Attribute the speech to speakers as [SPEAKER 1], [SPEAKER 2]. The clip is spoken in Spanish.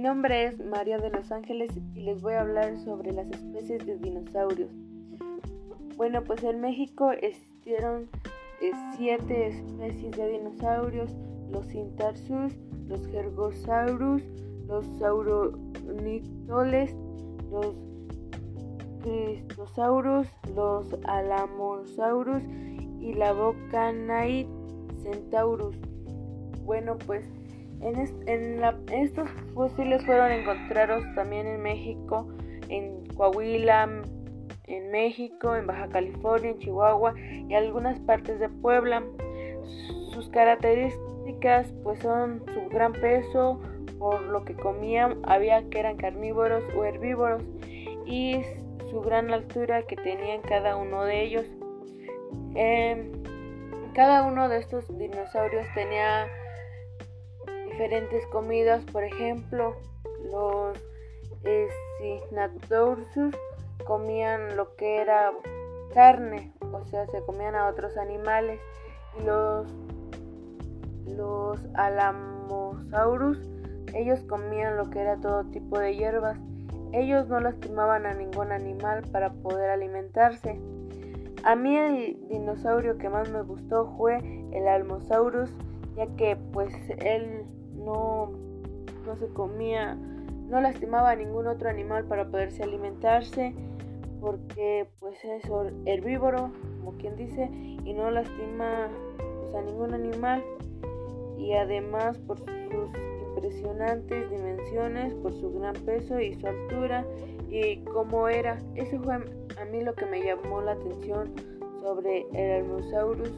[SPEAKER 1] nombre es María de los Ángeles y les voy a hablar sobre las especies de dinosaurios. Bueno, pues en México existieron eh, siete especies de dinosaurios, los Cintarsus, los Gergosaurus, los Sauronitoles, los Cristosaurus, los Alamosaurus y la Bocanaid Centaurus. Bueno, pues en, estos fósiles fueron encontrados también en México, en Coahuila, en México, en Baja California, en Chihuahua y algunas partes de Puebla. Sus características pues son su gran peso, por lo que comían, había que eran carnívoros o herbívoros y su gran altura que tenían cada uno de ellos. Em, cada uno de estos dinosaurios tenía diferentes comidas, por ejemplo, los Signatodursus comían lo que era carne, o sea, se comían a otros animales, y los, los Alamosaurus, ellos comían lo que era todo tipo de hierbas. Ellos no lastimaban a ningún animal para poder alimentarse. A mí el dinosaurio que más me gustó fue el Almosaurus, ya que pues él no, no se comía, no lastimaba a ningún otro animal para poderse alimentarse, porque pues es herbívoro, como quien dice, y no lastima pues, a ningún animal, y además por sus impresionantes dimensiones, por su gran peso y su altura, y cómo era. Eso fue a mí lo que me llamó la atención sobre el Almosaurus